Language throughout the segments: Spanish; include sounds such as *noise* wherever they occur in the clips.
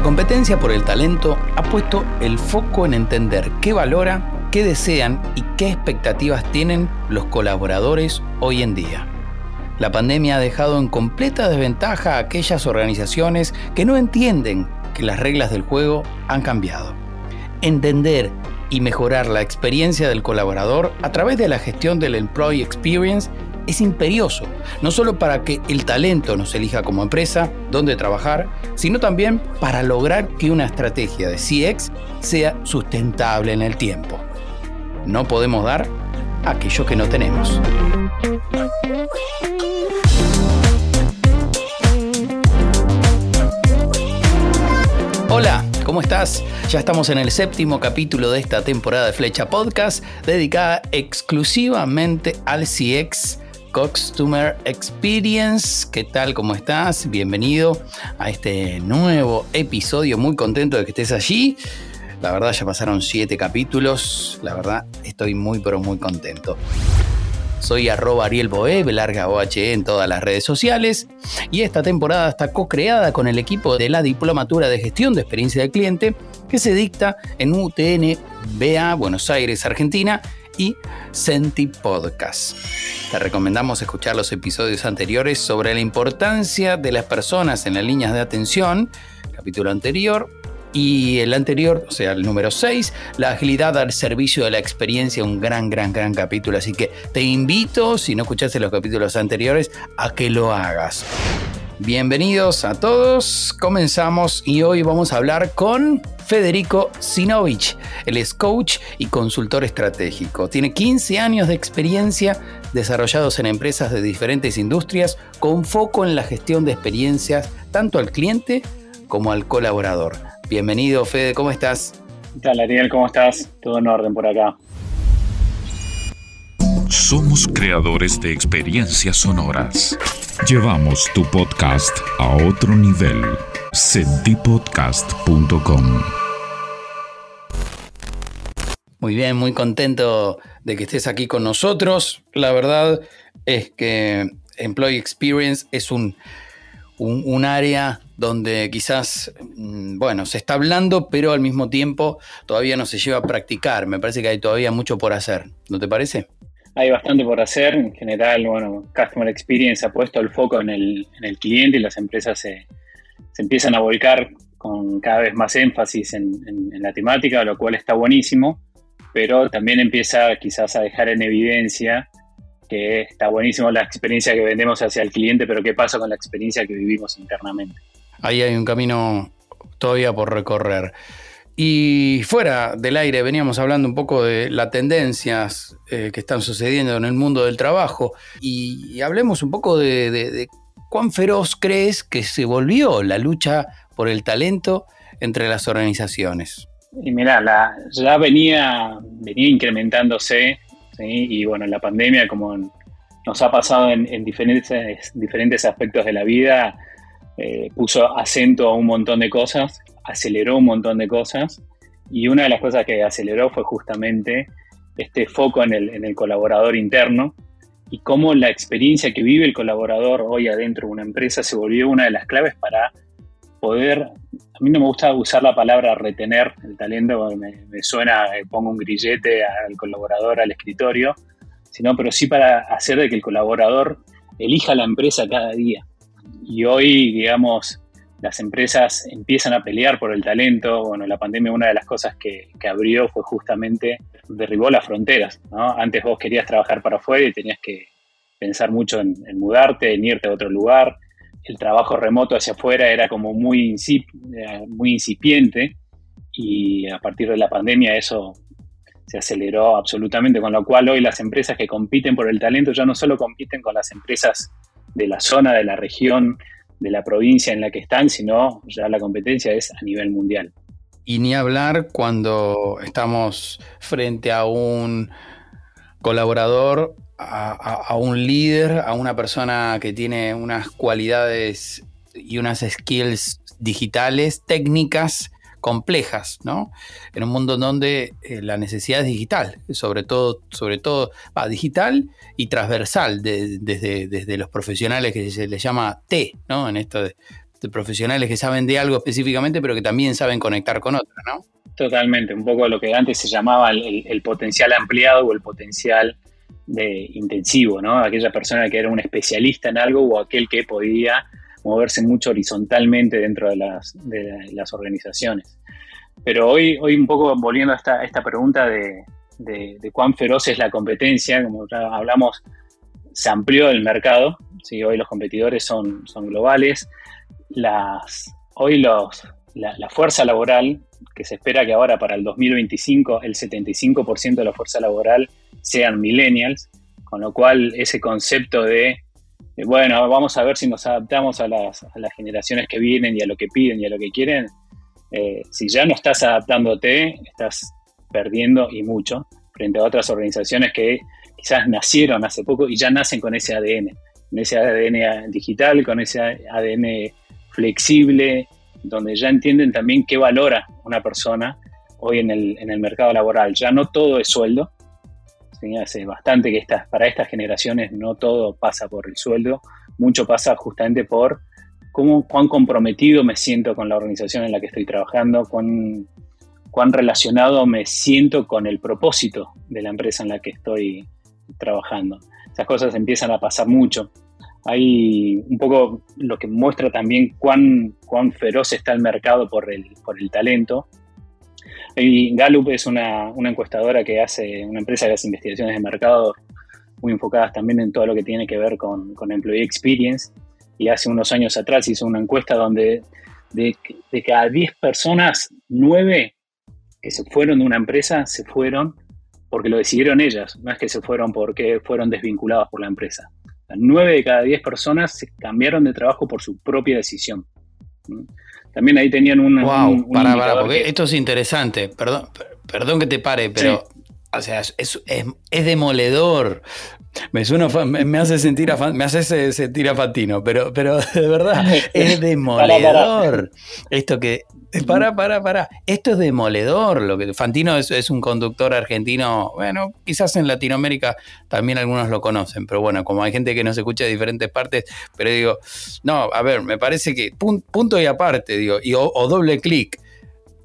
La competencia por el talento ha puesto el foco en entender qué valora, qué desean y qué expectativas tienen los colaboradores hoy en día. La pandemia ha dejado en completa desventaja a aquellas organizaciones que no entienden que las reglas del juego han cambiado. Entender y mejorar la experiencia del colaborador a través de la gestión del Employee Experience es imperioso, no solo para que el talento nos elija como empresa, dónde trabajar, sino también para lograr que una estrategia de CX sea sustentable en el tiempo. No podemos dar aquello que no tenemos. Hola, ¿cómo estás? Ya estamos en el séptimo capítulo de esta temporada de Flecha Podcast, dedicada exclusivamente al CX Customer Experience. ¿Qué tal? ¿Cómo estás? Bienvenido a este nuevo episodio. Muy contento de que estés allí. La verdad ya pasaron siete capítulos. La verdad estoy muy pero muy contento. Soy arroba Ariel Boe, larga OHE en todas las redes sociales. Y esta temporada está co-creada con el equipo de la Diplomatura de Gestión de Experiencia del Cliente que se dicta en UTN BA Buenos Aires, Argentina y Senti Podcast. Te recomendamos escuchar los episodios anteriores sobre la importancia de las personas en las líneas de atención, capítulo anterior, y el anterior, o sea, el número 6, la agilidad al servicio de la experiencia, un gran, gran, gran capítulo. Así que te invito, si no escuchaste los capítulos anteriores, a que lo hagas. Bienvenidos a todos, comenzamos y hoy vamos a hablar con Federico Sinovich. Él es coach y consultor estratégico. Tiene 15 años de experiencia desarrollados en empresas de diferentes industrias con foco en la gestión de experiencias tanto al cliente como al colaborador. Bienvenido, Fede, ¿cómo estás? ¿Qué tal, Ariel? ¿Cómo estás? Todo en orden por acá. Somos creadores de experiencias sonoras. Llevamos tu podcast a otro nivel. Sentipodcast.com Muy bien, muy contento de que estés aquí con nosotros. La verdad es que Employee Experience es un, un, área donde quizás, mm, bueno, se está hablando, pero al mismo tiempo todavía no se lleva a practicar. Me parece que hay todavía mucho por hacer. ¿No te parece? Hay bastante por hacer. En general, bueno, Customer Experience ha puesto el foco en el, cliente y las empresas se, empiezan a volcar con cada vez más énfasis en, la temática, lo cual está buenísimo, pero también empieza quizás a dejar en evidencia que está buenísimo la experiencia que vendemos hacia el cliente, pero qué pasa con la experiencia que vivimos internamente. Ahí hay un camino todavía por recorrer. Y fuera del aire veníamos hablando un poco de las tendencias eh, que están sucediendo en el mundo del trabajo y, hablemos un poco de, cuán feroz crees que se volvió la lucha por el talento entre las organizaciones. Y mira, la, ya venía, venía incrementándose y bueno, la pandemia como nos ha pasado en, diferentes, diferentes aspectos de la vida, eh, puso acento a un montón de cosas aceleró un montón de cosas y una de las cosas que aceleró fue justamente este foco en el, colaborador interno y cómo la experiencia que vive el colaborador hoy adentro de una empresa se volvió una de las claves para poder, a mí no me gusta usar la palabra retener el talento, me, me suena, eh, pongo un grillete al colaborador al escritorio, sino pero sí para hacer de que el colaborador elija la empresa cada día. Y hoy, digamos, las empresas empiezan a pelear por el talento. Bueno, la pandemia una de las cosas que, abrió fue justamente derribó las fronteras. Antes vos querías trabajar para afuera y tenías que pensar mucho en, mudarte, en irte a otro lugar. El trabajo remoto hacia afuera era como muy, eh, muy incipiente y a partir de la pandemia eso se aceleró absolutamente, con lo cual hoy las empresas que compiten por el talento ya no solo compiten con las empresas de la zona, de la región, de la provincia en la que están, sino ya la competencia es a nivel mundial. Y ni hablar cuando estamos frente a un colaborador, a, un líder, a una persona que tiene unas cualidades y unas skills digitales, técnicas complejas, ¿no? En un mundo donde eh, la necesidad es digital, sobre todo, sobre todo digital y transversal, desde, desde los profesionales que se les llama T, ¿no? En esto de profesionales que saben de algo específicamente, pero que también saben conectar con otros, ¿no? Totalmente, un poco lo que antes se llamaba el, potencial ampliado o el potencial de intensivo, ¿no? Aquella persona que era un especialista en algo o aquel que podía moverse mucho horizontalmente dentro de las, de las organizaciones. Pero hoy, hoy un poco volviendo a esta, esta pregunta de, cuán feroz es la competencia, como ya hablamos, se amplió el mercado, ¿sí? hoy los competidores son, son globales, las, hoy los, la, fuerza laboral, que se espera que ahora para el 2025 el 75% de la fuerza laboral sean millennials, con lo cual ese concepto de, bueno, vamos a ver si nos adaptamos a las, generaciones que vienen y a lo que piden y a lo que quieren, eh, si ya no estás adaptándote, estás perdiendo y mucho frente a otras organizaciones que quizás nacieron hace poco y ya nacen con ese ADN, con ese ADN digital, con ese ADN flexible, donde ya entienden también qué valora una persona hoy el, en el mercado laboral. Ya no todo es sueldo, hace bastante que estas, para estas generaciones no todo pasa por el sueldo, mucho pasa justamente por cómo, cuán comprometido me siento con la organización en la que estoy trabajando, cuán, cuán relacionado me siento con el propósito de la empresa en la que estoy trabajando. Esas cosas empiezan a pasar mucho. Hay un poco lo que muestra también cuán, cuán feroz está el mercado por el, por el talento. Y Gallup es una, encuestadora que hace, una empresa que hace investigaciones de mercado muy enfocadas también en todo lo que tiene que ver con, Employee Experience y hace unos años atrás hizo una encuesta donde de, cada 10 personas, 9 que se fueron de una empresa se fueron porque lo decidieron ellas, no es que se fueron porque fueron desvinculados por la empresa. 9 de cada 10 personas se cambiaron de trabajo por su propia decisión. También ahí tenían un... Wow, para, para, porque esto es interesante, perdón, perdón que te pare, pero... O sea, es, es, demoledor. Me, suena, me, hace sentir a, me hace sentir a Fantino, pero, pero *laughs* de verdad *laughs* es demoledor. Esto que. Para, para, para. Esto es demoledor. Lo que, Fantino es, un conductor argentino. Bueno, quizás en Latinoamérica también algunos lo conocen, pero bueno, como hay gente que nos escucha de diferentes partes, pero digo, no, a ver, me parece que punto y aparte, digo, y, o, o doble clic.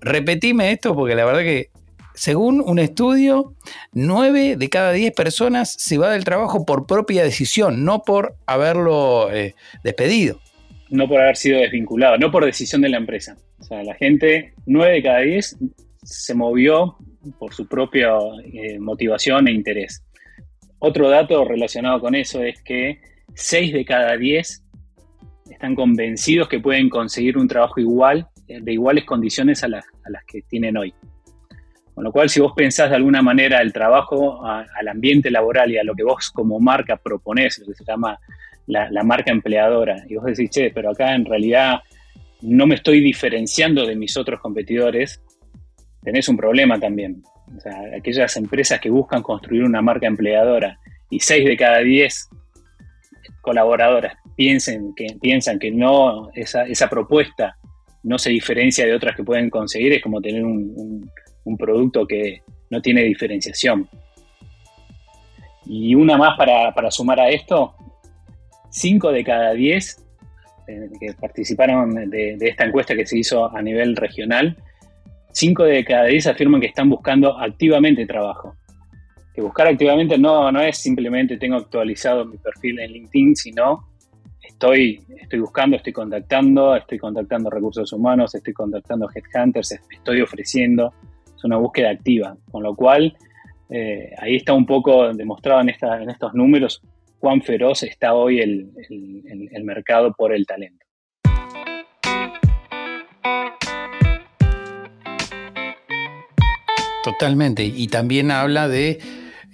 Repetime esto porque la verdad que según un estudio, 9 de cada 10 personas se va del trabajo por propia decisión, no por haberlo eh, despedido. No por haber sido desvinculado, no por decisión de la empresa. O sea, la gente, 9 de cada 10 se movió por su propia eh, motivación e interés. Otro dato relacionado con eso es que 6 de cada 10 están convencidos que pueden conseguir un trabajo igual, de iguales condiciones a las que tienen hoy. Con lo cual, si vos pensás de alguna manera el trabajo al ambiente laboral y a lo que vos como marca proponés, lo que se llama la, marca empleadora, y vos decís, che, pero acá en realidad no me estoy diferenciando de mis otros competidores, tenés un problema también. O sea, aquellas empresas que buscan construir una marca empleadora y 6 de cada 10 colaboradoras piensen que, piensan que no, esa, esa propuesta no se diferencia de otras que pueden conseguir, es como tener un un producto que no tiene diferenciación. Y una más para, sumar a esto, 5 de cada 10 eh, que participaron de, esta encuesta que se hizo a nivel regional, 5 de cada 10 afirman que están buscando activamente trabajo. Que buscar activamente no, no es simplemente tengo actualizado mi perfil en LinkedIn, sino estoy, estoy buscando, estoy contactando, estoy contactando recursos humanos, estoy contactando headhunters, estoy ofreciendo, una búsqueda activa, con lo cual eh, ahí está un poco demostrado en, en estos números cuán feroz está hoy el, mercado por el talento. Totalmente. Y también habla de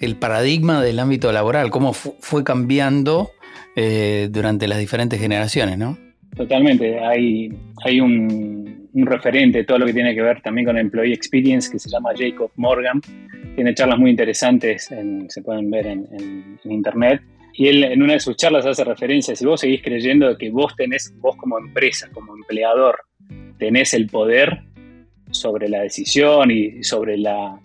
el paradigma del ámbito laboral, cómo fue cambiando eh, durante las diferentes generaciones, ¿no? Totalmente. Hay, hay un, un referente, todo lo que tiene que ver también con Employee Experience, que se llama Jacob Morgan. Tiene charlas muy interesantes, se pueden ver en, internet. Y él en una de sus charlas hace referencia, si vos seguís creyendo que vos tenés, vos como empresa, como empleador, tenés el poder sobre la decisión y sobre la,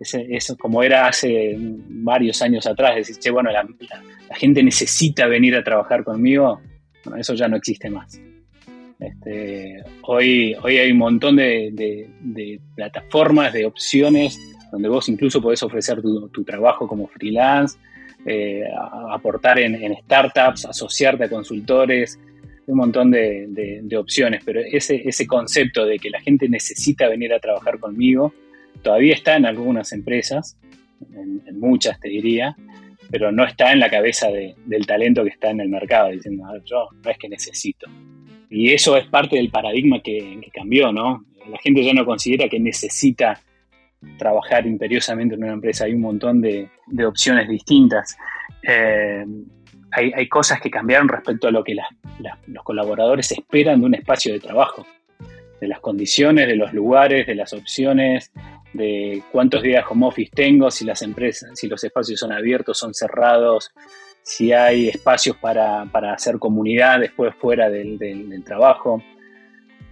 eso como era hace varios años atrás, decir, che, bueno, la, la, gente necesita venir a trabajar conmigo, bueno, eso ya no existe más. Este, hoy, hoy hay un montón de, plataformas, de opciones, donde vos incluso podés ofrecer tu, trabajo como freelance, eh, aportar en, startups, asociarte a consultores, un montón de, opciones, pero ese, ese concepto de que la gente necesita venir a trabajar conmigo todavía está en algunas empresas, en, muchas te diría, pero no está en la cabeza del talento que está en el mercado, diciendo, yo no es que necesito, y eso es parte del paradigma que, cambió, ¿no? La gente ya no considera que necesita trabajar imperiosamente en una empresa. Hay un montón de, opciones distintas. Eh, hay, cosas que cambiaron respecto a lo que los colaboradores esperan de un espacio de trabajo, de las condiciones, de los lugares, de las opciones, de cuántos días home office tengo, si las empresas, si los espacios son abiertos, son cerrados, si hay espacios para, hacer comunidad después fuera del, trabajo.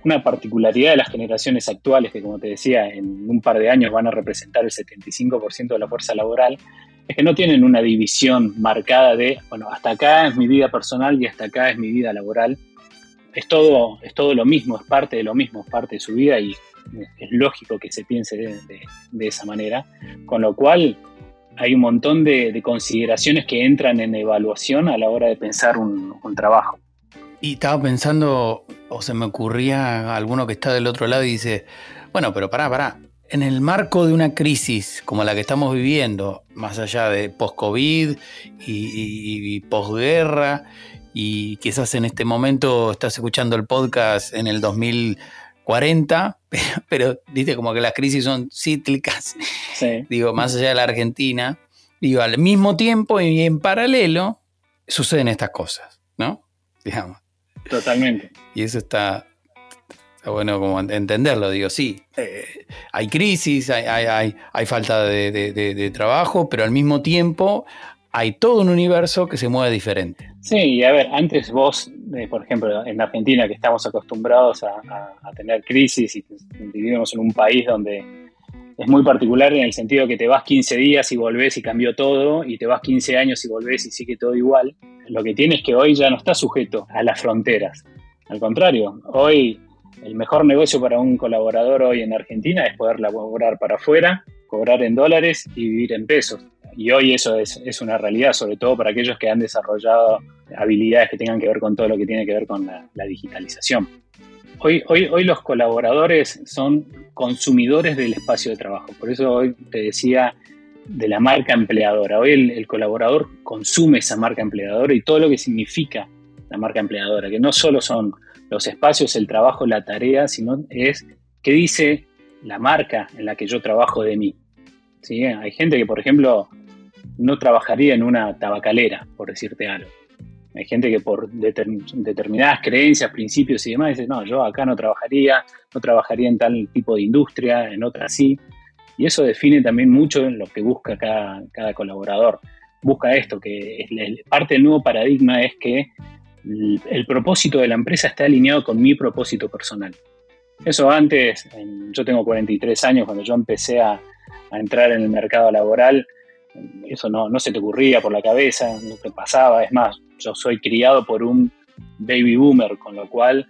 Una particularidad de las generaciones actuales, que como te decía, en un par de años van a representar el 75% de la fuerza laboral, es que no tienen una división marcada de, bueno, hasta acá es mi vida personal y hasta acá es mi vida laboral. Es todo, es todo lo mismo, es parte de lo mismo, es parte de su vida y es lógico que se piense de esa manera. Con lo cual, hay un montón de, consideraciones que entran en evaluación a la hora de pensar un, trabajo. Y estaba pensando, o se me ocurría alguno que está del otro lado y dice, bueno, pero pará, pará, en el marco de una crisis como la que estamos viviendo, más allá de post-COVID y, y posguerra, y quizás en este momento estás escuchando el podcast en el 2000 40, *laughs* pero, pero como que las crisis son cíclicas, digo, más allá de la Argentina, digo, al mismo tiempo y en paralelo suceden estas cosas, ¿no? Digamos. Totalmente. Y eso está, bueno como entenderlo, digo, sí, eh, hay crisis, hay, hay, falta de, trabajo, pero al mismo tiempo hay todo un universo que se mueve diferente. Sí, y a ver, antes vos, eh, por ejemplo, en Argentina, que estamos acostumbrados a, tener crisis y vivimos en un país donde es muy particular en el sentido que te vas 15 días y volvés y cambió todo, y te vas 15 años y volvés y sigue todo igual. Lo que tienes es que hoy ya no está sujeto a las fronteras. Al contrario, hoy el mejor negocio para un colaborador hoy en Argentina es poder laborar para afuera, cobrar en dólares y vivir en pesos y hoy eso es, una realidad, sobre todo para aquellos que han desarrollado habilidades que tengan que ver con todo lo que tiene que ver con la, digitalización. Hoy, hoy, hoy los colaboradores son consumidores del espacio de trabajo, por eso hoy te decía de la marca empleadora. Hoy el, colaborador consume esa marca empleadora y todo lo que significa la marca empleadora, que no solo son los espacios, el trabajo, la tarea, sino es qué dice la marca en la que yo trabajo de mí. ¿Sí? Hay gente que, por ejemplo, no trabajaría en una tabacalera, por decirte algo. Hay gente que por determinadas creencias, principios y demás dice, no, yo acá no trabajaría, no trabajaría en tal tipo de industria, en otra sí. Y eso define también mucho lo que busca cada, colaborador. Busca esto, que parte del nuevo paradigma es que el, propósito de la empresa está alineado con mi propósito personal. Eso antes, yo tengo 43 años, cuando yo empecé a entrar en el mercado laboral, eso no, no se te ocurría por la cabeza, no te pasaba. Es más, yo soy criado por un baby boomer, con lo cual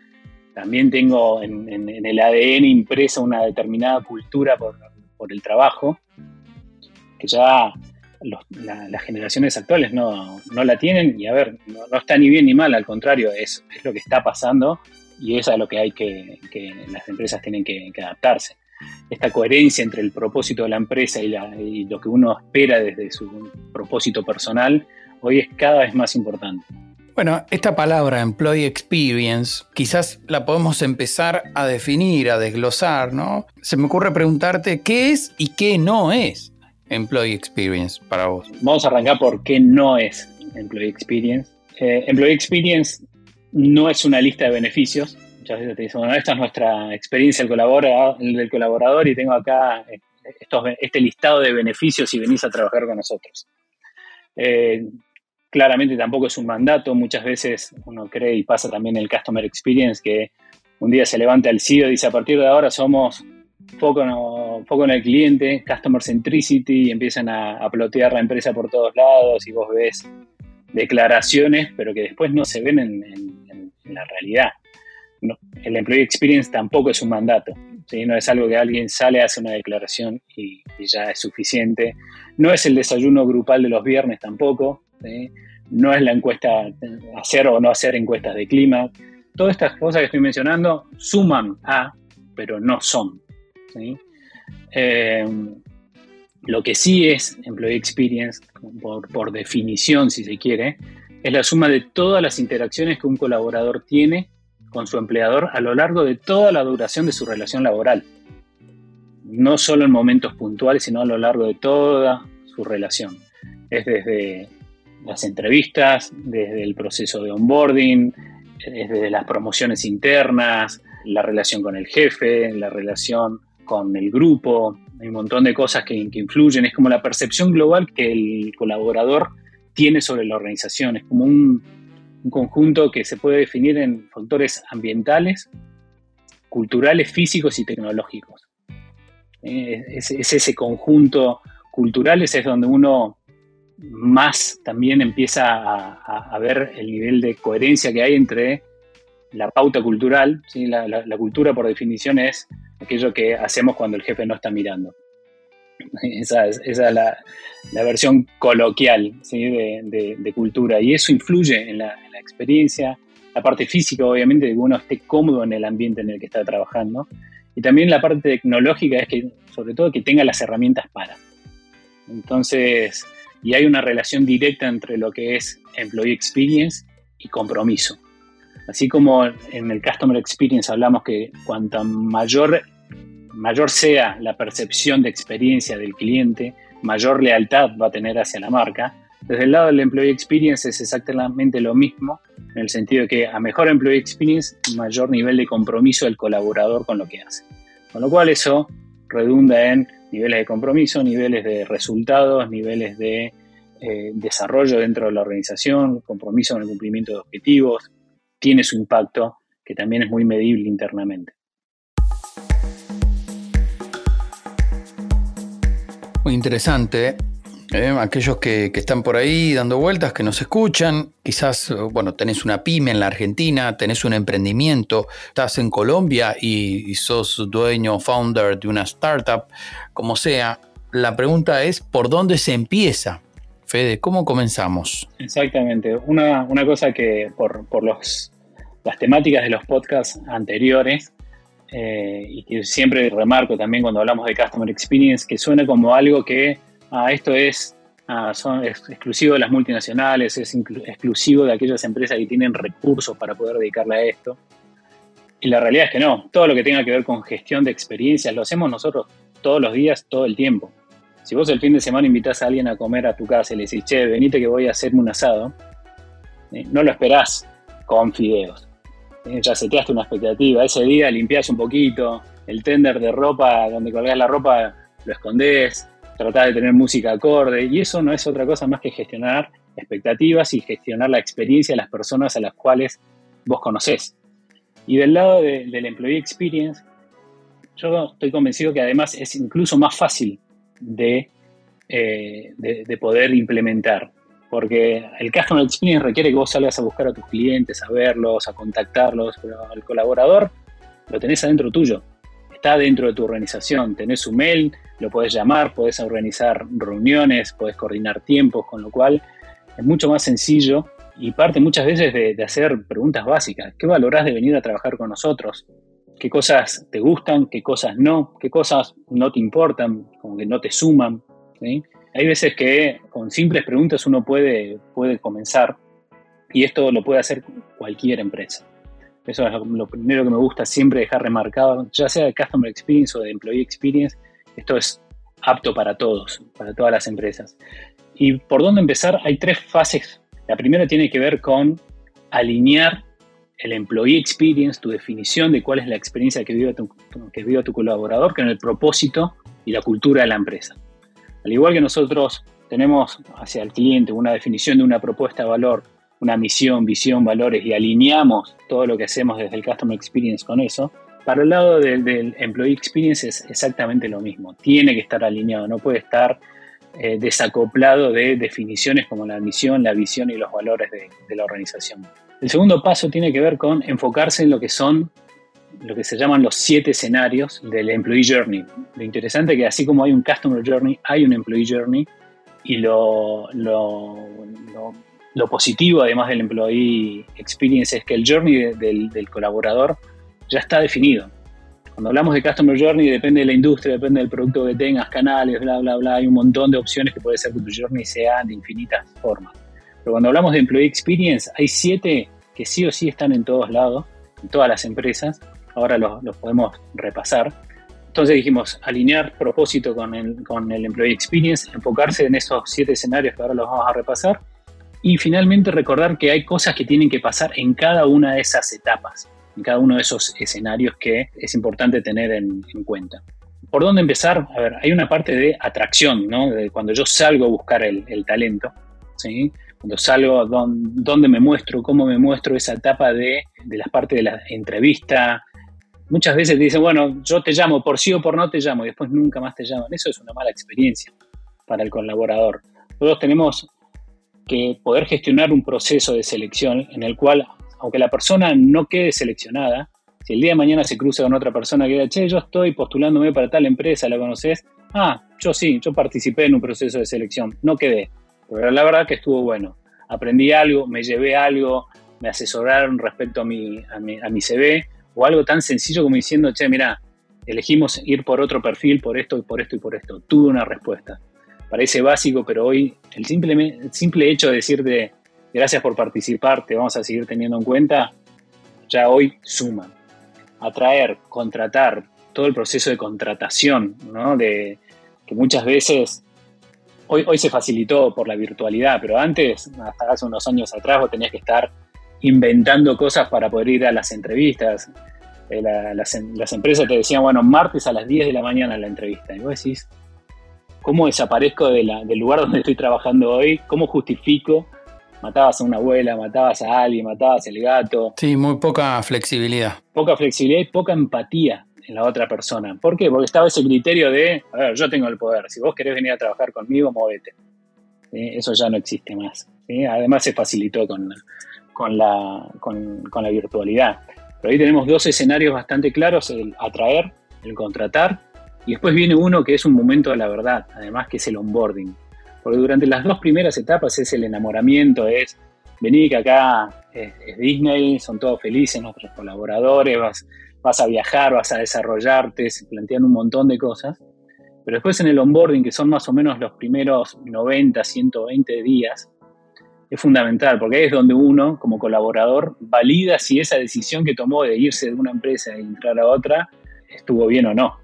también tengo en, el ADN impresa una determinada cultura por, el trabajo, que ya las generaciones actuales no, la tienen y a ver, no, está ni bien ni mal, al contrario, es, es lo que está pasando y es a lo que hay que, que las empresas tienen que adaptarse esta coherencia entre el propósito de la empresa y, lo que uno espera desde su propósito personal, hoy es cada vez más importante. Bueno, esta palabra employee experience quizás la podemos empezar a definir, a desglosar, ¿no? Se me ocurre preguntarte qué es y qué no es employee experience para vos. Vamos a arrancar por qué no es employee experience. Eh, employee experience no es una lista de beneficios, muchas veces te dicen, bueno, esta es nuestra experiencia del colaborador, y tengo acá eh, este listado de beneficios y venís a trabajar con nosotros. Eh, claramente tampoco es un mandato, muchas veces uno cree y pasa también el Customer Experience que un día se levanta el CEO y dice a partir de ahora somos foco en, foco en el cliente, Customer Centricity y empiezan a, a plotear la empresa por todos lados y vos ves declaraciones pero que después no se ven en la realidad. El Employee Experience tampoco es un mandato, no es algo que alguien sale, hace una declaración y, ya es suficiente. No es el desayuno grupal de los viernes tampoco, no es la encuesta, hacer o no hacer encuestas de clima. Todas estas cosas que estoy mencionando suman a, pero no son. Eh, lo que sí es Employee Experience, por, por, definición, si se quiere, es la suma de todas las interacciones que un colaborador tiene con su empleador a lo largo de toda la duración de su relación laboral. No solo en momentos puntuales, sino a lo largo de toda su relación. Es desde las entrevistas, desde el proceso de onboarding, desde las promociones internas, la relación con el jefe, la relación con el grupo, hay un montón de cosas que, influyen, es como la percepción global que el colaborador tiene sobre la organización, es como un, conjunto que se puede definir en factores ambientales, culturales, físicos y tecnológicos. Eh, es, ese conjunto cultural, es donde uno más también empieza a, ver el nivel de coherencia que hay entre la pauta cultural. ¿sí? La, cultura, por definición, es aquello que hacemos cuando el jefe no está mirando. *laughs* Esa es, la, versión coloquial de, cultura y eso influye en la, experiencia, la parte física, obviamente, de que uno esté cómodo en el ambiente en el que está trabajando. Y también la parte tecnológica es que, sobre todo, que tenga las herramientas para. Entonces, y hay una relación directa entre lo que es Employee Experience y compromiso. Así como en el Customer Experience hablamos que cuanto mayor, mayor sea la percepción de experiencia del cliente, mayor lealtad va a tener hacia la marca. Desde el lado del Employee Experience es exactamente lo mismo, en el sentido de que a mejor Employee Experience, mayor nivel de compromiso del colaborador con lo que hace. Con lo cual eso redunda en niveles de compromiso, niveles de resultados, niveles de eh, desarrollo dentro de la organización, compromiso en el cumplimiento de objetivos, tiene su impacto que también es muy medible internamente. Interesante. ¿eh? aquellos que, están por ahí dando vueltas, que nos escuchan, quizás, bueno, tenés una pyme en la Argentina, tenés un emprendimiento, estás en Colombia y, sos dueño, founder de una startup, como sea. La pregunta es, ¿por dónde se empieza? Fede, ¿cómo comenzamos? Exactamente. Una, cosa que por, los, las temáticas de los podcasts anteriores, eh, y que siempre remarco también cuando hablamos de Customer Experience, que suena como algo que ah, esto es, ah, exclusivo de las multinacionales, es exclusivo de aquellas empresas que tienen recursos para poder dedicarle a esto. Y la realidad es que no, todo lo que tenga que ver con gestión de experiencias lo hacemos nosotros todos los días, todo el tiempo. Si vos el fin de semana invitas a alguien a comer a tu casa y le decís, che, venite que voy a hacerme un asado, eh, no lo esperás con fideos. Eh, ya seteaste una expectativa. Ese día limpiás un poquito, el tender de ropa, donde colgás la ropa, lo escondés, tratás de tener música acorde. Y eso no es otra cosa más que gestionar expectativas y gestionar la experiencia de las personas a las cuales vos conocés. Y del lado del employee experience, yo estoy convencido que además es incluso más fácil eh, de, de, poder implementar. Porque el Customer Experience requiere que vos salgas a buscar a tus clientes, a verlos, a contactarlos, pero al colaborador lo tenés adentro tuyo. Está dentro de tu organización, tenés su mail, lo podés llamar, podés organizar reuniones, podés coordinar tiempos, con lo cual es mucho más sencillo y parte muchas veces de, hacer preguntas básicas. ¿Qué valorás de venir a trabajar con nosotros? qué cosas te gustan, qué cosas no, qué cosas no te importan, como que no te suman. Hay veces que con simples preguntas uno puede, puede comenzar y esto lo puede hacer cualquier empresa. Eso es lo primero que me gusta siempre dejar remarcado, ya sea de Customer Experience o de Employee Experience, esto es apto para todos, para todas las empresas. ¿Y por dónde empezar? Hay tres fases. La primera tiene que ver con alinear el employee experience, tu definición de cuál es la experiencia que vive tu, que vive tu colaborador, con el propósito y la cultura de la empresa. Al igual que nosotros tenemos hacia el cliente una definición de una propuesta de valor, una misión, visión, valores y alineamos todo lo que hacemos desde el Customer Experience con eso, para el lado del, Employee Experience es exactamente lo mismo. Tiene que estar alineado, no puede estar eh, desacoplado de definiciones como la misión, la visión y los valores de, de la organización. El segundo paso tiene que ver con enfocarse en lo que son lo que se llaman los siete escenarios del Employee Journey. Lo interesante es que así como hay un Customer Journey, hay un Employee Journey y lo, lo, lo, positivo además del Employee Experience es que el Journey del, del, colaborador ya está definido. Cuando hablamos de Customer Journey depende de la industria, depende del producto que tengas, canales, bla, bla, bla, hay un montón de opciones que puede ser que tu Journey sea de infinitas formas. Pero cuando hablamos de Employee Experience hay siete que sí o sí están en todos lados, en todas las empresas, ahora los, podemos repasar. Entonces dijimos, alinear propósito con el, con el Employee Experience, enfocarse en esos siete escenarios que ahora los vamos a repasar y finalmente recordar que hay cosas que tienen que pasar en cada una de esas etapas, en cada uno de esos escenarios que es importante tener en, cuenta. ¿Por dónde empezar? A ver, hay una parte de atracción, ¿no? De cuando yo salgo a buscar el, el talento, ¿sí? Cuando salgo, dónde me muestro, cómo me muestro, esa etapa de, de las partes de la entrevista, muchas veces dicen, bueno, yo te llamo, por sí o por no te llamo, y después nunca más te llaman. Eso es una mala experiencia para el colaborador. Nosotros tenemos que poder gestionar un proceso de selección en el cual, aunque la persona no quede seleccionada, si el día de mañana se cruza con otra persona que diga, che, yo estoy postulándome para tal empresa, ¿la conoces? Ah, yo sí, yo participé en un proceso de selección, no quedé, pero la verdad que estuvo bueno. Aprendí algo, me llevé algo, me asesoraron respecto a mi, a mi, a mi CV, o algo tan sencillo como diciendo, che, mira, elegimos ir por otro perfil, por esto y por esto y por esto. Tuve una respuesta. Parece básico, pero hoy el simple, simple hecho de decirte gracias por participar, te vamos a seguir teniendo en cuenta, ya hoy suma. Atraer, contratar, todo el proceso de contratación, ¿no? De, que muchas veces Hoy, hoy, se facilitó por la virtualidad, pero antes, hasta hace unos años atrás, vos tenías que estar inventando cosas para poder ir a las entrevistas. Eh, las, empresas te decían, bueno, martes a las 10 de la mañana la entrevista. Y vos decís, ¿cómo desaparezco del lugar *laughs* donde estoy trabajando hoy? ¿Cómo justifico? Matabas a una abuela, matabas a alguien, matabas al gato. Sí, muy poca flexibilidad. Poca flexibilidad y poca empatía en la otra persona. ¿Por qué? Porque estaba ese criterio de, a ver, yo tengo el poder, si vos querés venir a trabajar conmigo, movete. Eso ya no existe más. Además se facilitó con, con la, con, la virtualidad. Pero ahí tenemos dos escenarios bastante claros, el atraer, el contratar, y después viene uno que es un momento de la verdad, además que es el onboarding. Porque durante las dos primeras etapas es el enamoramiento, es venir que acá es, Disney, son todos felices nuestros colaboradores, vas, vas a viajar, vas a desarrollarte, se plantean un montón de cosas. Pero después en el onboarding, que son más o menos los primeros 90, 120 días, es fundamental, porque es donde uno, como colaborador, valida si esa decisión que tomó de irse de una empresa e entrar a otra estuvo bien o no.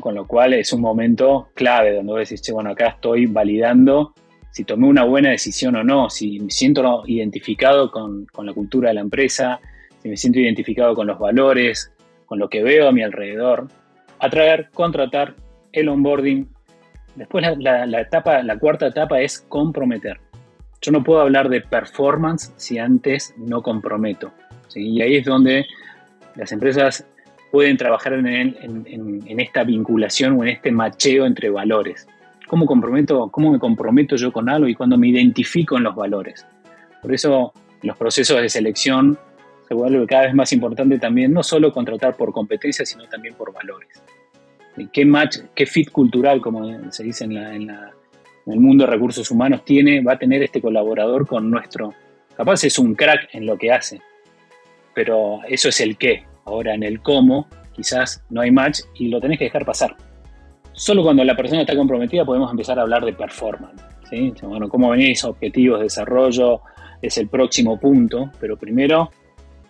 Con lo cual es un momento clave donde vos decís, bueno, acá estoy validando si tomé una buena decisión o no, si me siento identificado con, con la cultura de la empresa, si me siento identificado con los valores, con lo que veo a mi alrededor. Atraer, contratar, el onboarding. Después la etapa, la cuarta etapa es comprometer. Yo no puedo hablar de performance si antes no comprometo. Y ahí es donde las empresas pueden trabajar en, esta vinculación o en este macheo entre valores. ¿Cómo, comprometo, ¿Cómo me comprometo yo con algo y cuando me identifico en los valores? Por eso los procesos de selección se vuelve cada vez más importante también, no solo contratar por competencia, sino también por valores. ¿Qué match, qué fit cultural, como se dice en la en el mundo de recursos humanos tiene, va a tener este colaborador con nuestro. Capaz es un crack en lo que hace, pero eso es el qué. Ahora en el cómo, quizás no hay match y lo tenés que dejar pasar. Solo cuando la persona está comprometida podemos empezar a hablar de performance. Bueno, cómo venís, objetivos de desarrollo, es el próximo punto, pero primero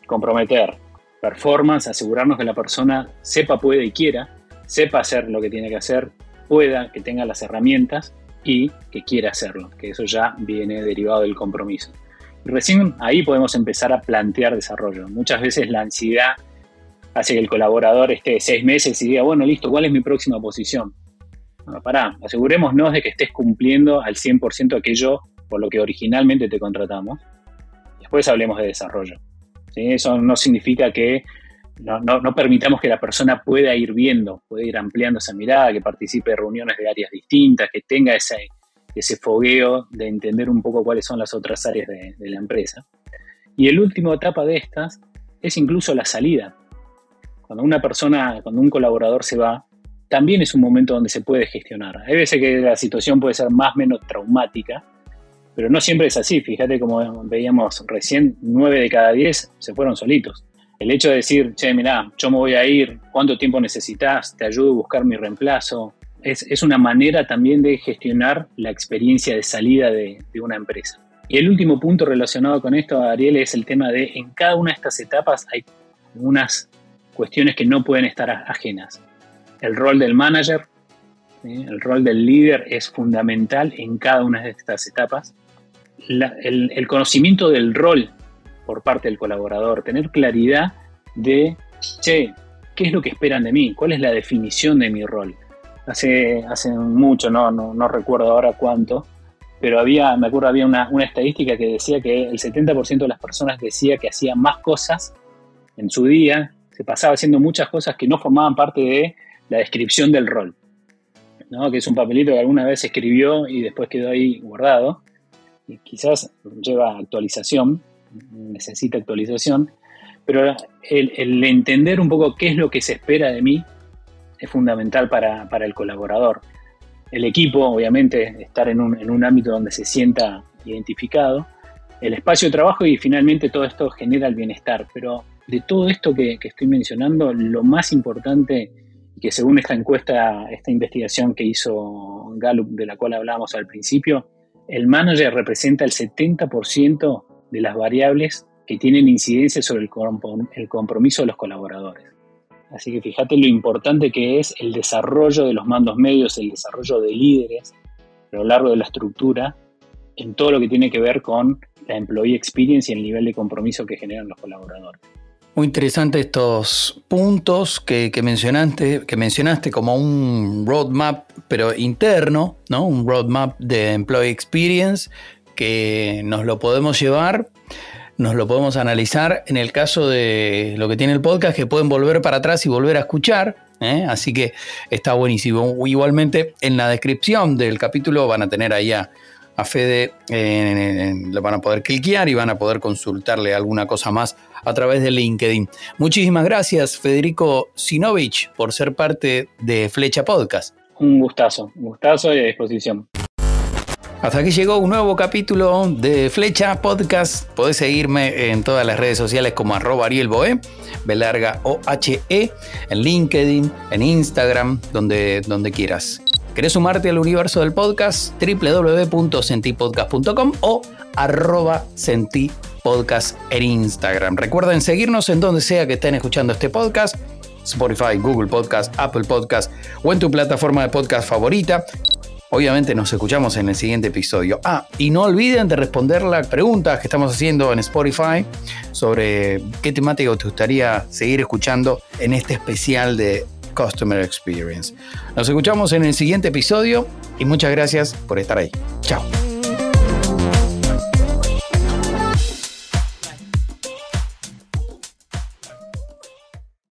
comprometer. Performance, asegurarnos que la persona sepa, puede y quiera, sepa hacer lo que tiene que hacer, pueda, que tenga las herramientas y que quiere hacerlo, que eso ya viene derivado del compromiso. Y recién ahí podemos empezar a plantear desarrollo. Muchas veces la ansiedad hace que el colaborador esté seis meses y diga, bueno, listo, ¿cuál es mi próxima posición? Bueno, pará, asegurémonos de que estés cumpliendo al 100% aquello por lo que originalmente te contratamos. Después hablemos de desarrollo. Eso no significa que no, no, permitamos que la persona pueda ir viendo, pueda ir ampliando esa mirada, que participe de reuniones de áreas distintas, que tenga ese, ese fogueo de entender un poco cuáles son las otras áreas de, la empresa. Y el último etapa de estas es incluso la salida. Cuando una persona, cuando un colaborador se va, también es un momento donde se puede gestionar. Hay veces que la situación puede ser más o menos traumática, pero no siempre es así. Fíjate como veíamos recién, 9 de cada 10 se fueron solitos. El hecho de decir, che, mirá, yo me voy a ir, ¿cuánto tiempo necesitas? Te ayudo a buscar mi reemplazo. Es, una manera también de gestionar la experiencia de salida de, de una empresa. Y el último punto relacionado con esto, Ariel, es el tema de en cada una de estas etapas hay unas cuestiones que no pueden estar ajenas. El rol del manager, el rol del líder es fundamental en cada una de estas etapas el, conocimiento del rol por parte del colaborador, tener claridad de, che, ¿qué es lo que esperan de mí? ¿Cuál es la definición de mi rol? Hace, hace mucho, no, no, recuerdo ahora cuánto, pero había, me acuerdo, había una, una estadística que decía que el 70% de las personas decía que hacía más cosas en su día, se pasaba haciendo muchas cosas que no formaban parte de la descripción del rol. ¿no? que es un papelito que alguna vez escribió y después quedó ahí guardado quizás lleva actualización, necesita actualización, pero el, entender un poco qué es lo que se espera de mí es fundamental para, el colaborador. El equipo, obviamente, estar en un, ámbito donde se sienta identificado, el espacio de trabajo y finalmente todo esto genera el bienestar. Pero de todo esto que, que estoy mencionando, lo más importante, que según esta encuesta, esta investigación que hizo Gallup, de la cual hablábamos al principio, el manager representa el 70% de las variables que tienen incidencia sobre el compromiso de los colaboradores. Así que fíjate lo importante que es el desarrollo de los mandos medios, el desarrollo de líderes a lo largo de la estructura en todo lo que tiene que ver con la employee experience y el nivel de compromiso que generan los colaboradores. Muy interesante estos puntos que, mencionaste, que mencionaste como un roadmap, pero interno, ¿no? Un roadmap de employee experience que nos lo podemos llevar, nos lo podemos analizar en el caso de lo que tiene el podcast, que pueden volver para atrás y volver a escuchar. ¿eh? Así que está buenísimo. Igualmente, en la descripción del capítulo van a tener allá a Fede, lo van a poder cliquear y van a poder consultarle alguna cosa más a través de LinkedIn. Muchísimas gracias, Federico Sinovich, por ser parte de Flecha Podcast. Un gustazo, un gustazo y a disposición. Hasta aquí llegó un nuevo capítulo de Flecha Podcast. Podés seguirme en todas las redes sociales como arroba Ariel Boe, Belarga O-H-E, en LinkedIn, en Instagram, donde, donde quieras. ¿Querés sumarte al universo del podcast? www.sentipodcast.com o arroba sentipodcast en Instagram. Recuerden seguirnos en donde sea que estén escuchando este podcast. Spotify, Google Podcast, Apple Podcast o en tu plataforma de podcast favorita. Obviamente nos escuchamos en el siguiente episodio. Ah, y no olviden de responder las preguntas que estamos haciendo en Spotify sobre qué temática te gustaría seguir escuchando en este especial de Customer Experience. Nos escuchamos en el siguiente episodio y muchas gracias por estar ahí. Chao.